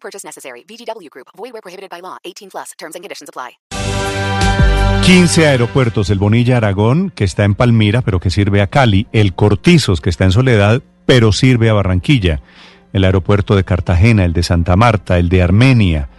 Purchase necessary. VGW Group. Void where prohibited by law. 18 plus. Terms and conditions apply. 15 aeropuertos, el Bonilla Aragón, que está en Palmira, pero que sirve a Cali, el Cortizos, que está en Soledad, pero sirve a Barranquilla, el aeropuerto de Cartagena, el de Santa Marta, el de Armenia,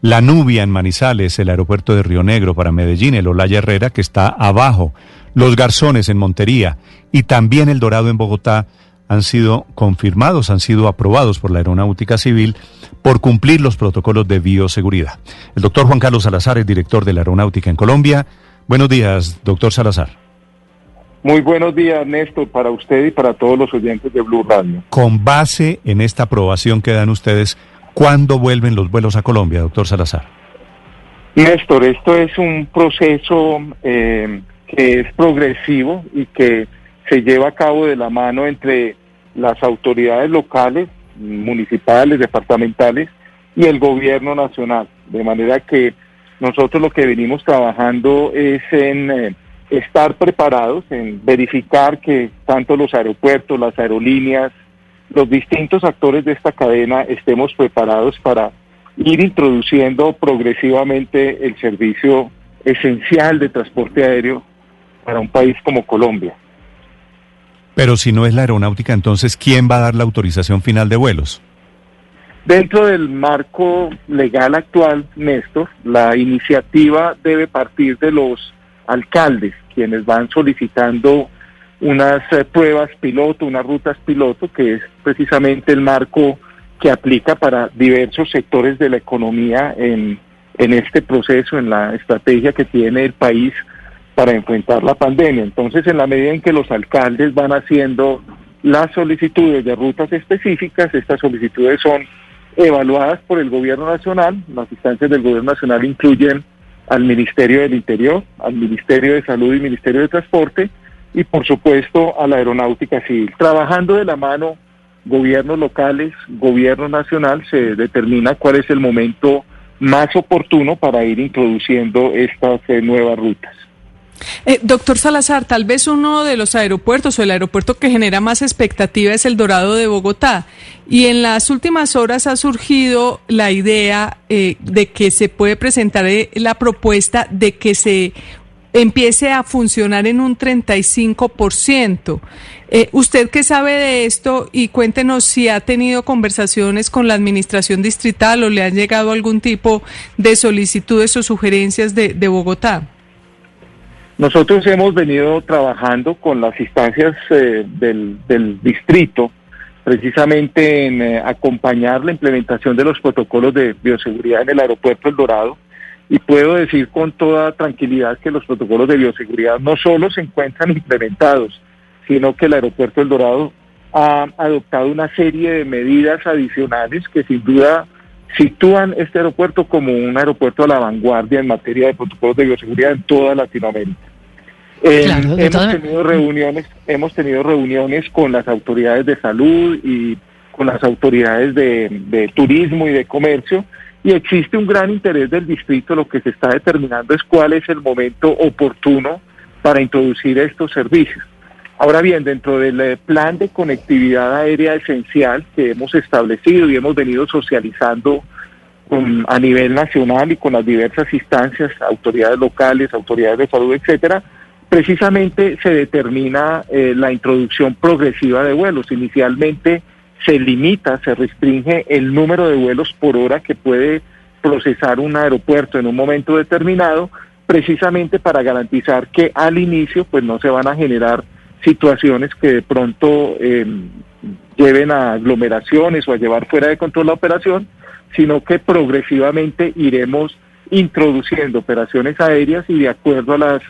la Nubia en Manizales, el aeropuerto de Río Negro para Medellín, el Olaya Herrera, que está abajo, los Garzones en Montería y también el Dorado en Bogotá han sido confirmados, han sido aprobados por la Aeronáutica Civil por cumplir los protocolos de bioseguridad. El doctor Juan Carlos Salazar es director de la Aeronáutica en Colombia. Buenos días, doctor Salazar. Muy buenos días, Néstor, para usted y para todos los oyentes de Blue Radio. Con base en esta aprobación que dan ustedes, ¿cuándo vuelven los vuelos a Colombia, doctor Salazar? Néstor, esto es un proceso eh, que es progresivo y que se lleva a cabo de la mano entre las autoridades locales, municipales, departamentales y el gobierno nacional. De manera que nosotros lo que venimos trabajando es en eh, estar preparados, en verificar que tanto los aeropuertos, las aerolíneas, los distintos actores de esta cadena estemos preparados para ir introduciendo progresivamente el servicio esencial de transporte aéreo para un país como Colombia. Pero si no es la aeronáutica, entonces, ¿quién va a dar la autorización final de vuelos? Dentro del marco legal actual, Néstor, la iniciativa debe partir de los alcaldes, quienes van solicitando unas eh, pruebas piloto, unas rutas piloto, que es precisamente el marco que aplica para diversos sectores de la economía en, en este proceso, en la estrategia que tiene el país para enfrentar la pandemia. Entonces, en la medida en que los alcaldes van haciendo las solicitudes de rutas específicas, estas solicitudes son evaluadas por el gobierno nacional. Las instancias del gobierno nacional incluyen al Ministerio del Interior, al Ministerio de Salud y Ministerio de Transporte y por supuesto a la Aeronáutica Civil. Trabajando de la mano gobiernos locales, gobierno nacional, se determina cuál es el momento más oportuno para ir introduciendo estas eh, nuevas rutas. Eh, doctor Salazar, tal vez uno de los aeropuertos o el aeropuerto que genera más expectativa es el Dorado de Bogotá. Y en las últimas horas ha surgido la idea eh, de que se puede presentar eh, la propuesta de que se empiece a funcionar en un 35%. Eh, ¿Usted qué sabe de esto? Y cuéntenos si ha tenido conversaciones con la administración distrital o le han llegado algún tipo de solicitudes o sugerencias de, de Bogotá. Nosotros hemos venido trabajando con las instancias eh, del, distrito precisamente en eh, acompañar la implementación de los protocolos de bioseguridad en el aeropuerto El Dorado y puedo decir con toda tranquilidad que los protocolos de bioseguridad no solo se encuentran implementados, sino que el aeropuerto El Dorado ha adoptado una serie de medidas adicionales que sin duda sitúan este aeropuerto como un aeropuerto a la vanguardia en materia de protocolos de bioseguridad en toda Latinoamérica. Eh, Claro, hemos tenido reuniones, hemos tenido reuniones con las autoridades de salud y con las autoridades de, de turismo y de comercio y existe un gran interés del distrito. Lo que se está determinando es cuál es el momento oportuno para introducir estos servicios. Ahora bien, dentro del eh, plan de conectividad aérea esencial que hemos establecido y hemos venido socializando con- a nivel nacional y con las diversas instancias, autoridades locales, autoridades de salud, etcétera, precisamente se determina eh, la introducción progresiva de vuelos. Inicialmente se limita, se restringe el número de vuelos por hora que puede procesar un aeropuerto en un momento determinado, precisamente para garantizar que al inicio pues no se van a generar situaciones que de pronto eh, lleven a aglomeraciones o a llevar fuera de control la operación, sino que progresivamente iremos introduciendo operaciones aéreas y de acuerdo a las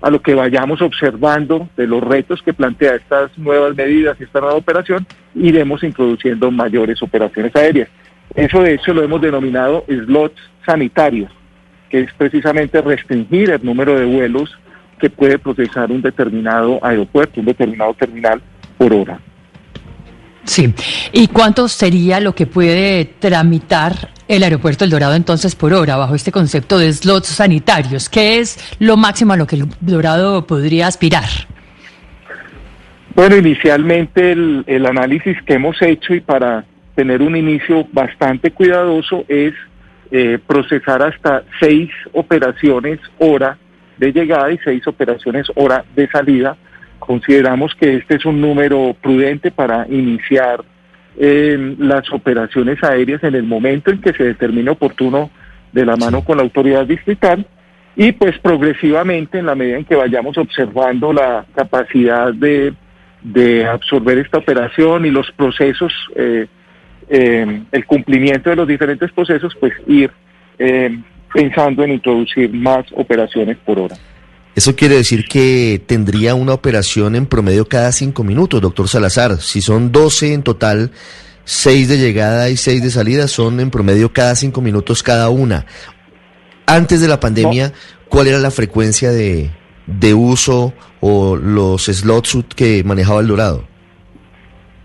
a lo que vayamos observando de los retos que plantea estas nuevas medidas y esta nueva operación, iremos introduciendo mayores operaciones aéreas. Eso de hecho lo hemos denominado slots sanitarios, que es precisamente restringir el número de vuelos que puede procesar un determinado aeropuerto, un determinado terminal por hora. Sí. ¿Y cuánto sería lo que puede tramitar el aeropuerto El Dorado entonces por hora bajo este concepto de slots sanitarios? ¿Qué es lo máximo a lo que el Dorado podría aspirar? Bueno, inicialmente el, el análisis que hemos hecho y para tener un inicio bastante cuidadoso es eh, procesar hasta seis operaciones hora de llegada y seis operaciones hora de salida. Consideramos que este es un número prudente para iniciar eh, las operaciones aéreas en el momento en que se determine oportuno de la mano con la autoridad distrital y pues progresivamente en la medida en que vayamos observando la capacidad de, de absorber esta operación y los procesos, eh, eh, el cumplimiento de los diferentes procesos, pues ir eh, pensando en introducir más operaciones por hora. Eso quiere decir que tendría una operación en promedio cada cinco minutos, doctor Salazar. Si son 12 en total, 6 de llegada y 6 de salida, son en promedio cada cinco minutos cada una. Antes de la pandemia, ¿cuál era la frecuencia de, de uso o los slots que manejaba el Dorado?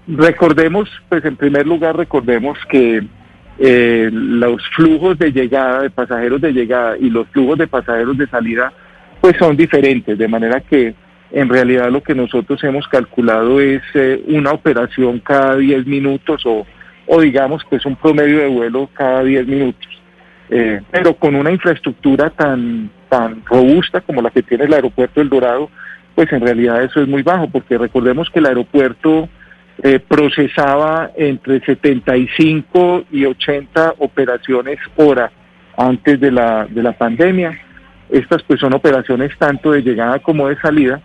Recordemos, pues en primer lugar, recordemos que eh, los flujos de llegada de pasajeros de llegada y los flujos de pasajeros de salida pues son diferentes, de manera que en realidad lo que nosotros hemos calculado es eh, una operación cada 10 minutos o, o digamos que es un promedio de vuelo cada 10 minutos. Eh, pero con una infraestructura tan, tan robusta como la que tiene el aeropuerto El Dorado, pues en realidad eso es muy bajo, porque recordemos que el aeropuerto eh, procesaba entre 75 y 80 operaciones hora antes de la, de la pandemia. Estas pues son operaciones tanto de llegada como de salida.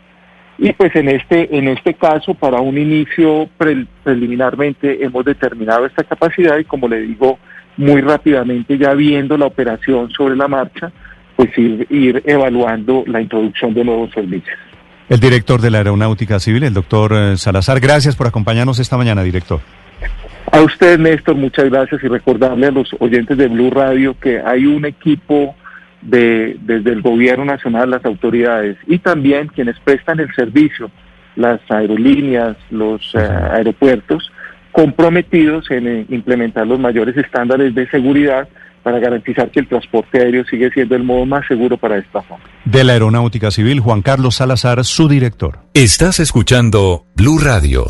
Y pues en este, en este caso, para un inicio pre- preliminarmente hemos determinado esta capacidad y como le digo, muy rápidamente ya viendo la operación sobre la marcha, pues ir, ir evaluando la introducción de nuevos servicios. El director de la Aeronáutica Civil, el doctor eh, Salazar, gracias por acompañarnos esta mañana, director. A usted, Néstor, muchas gracias y recordarle a los oyentes de Blue Radio que hay un equipo de, desde el gobierno nacional, las autoridades y también quienes prestan el servicio, las aerolíneas, los eh, aeropuertos, comprometidos en eh, implementar los mayores estándares de seguridad para garantizar que el transporte aéreo sigue siendo el modo más seguro para esta zona. De la Aeronáutica Civil, Juan Carlos Salazar, su director. Estás escuchando Blue Radio.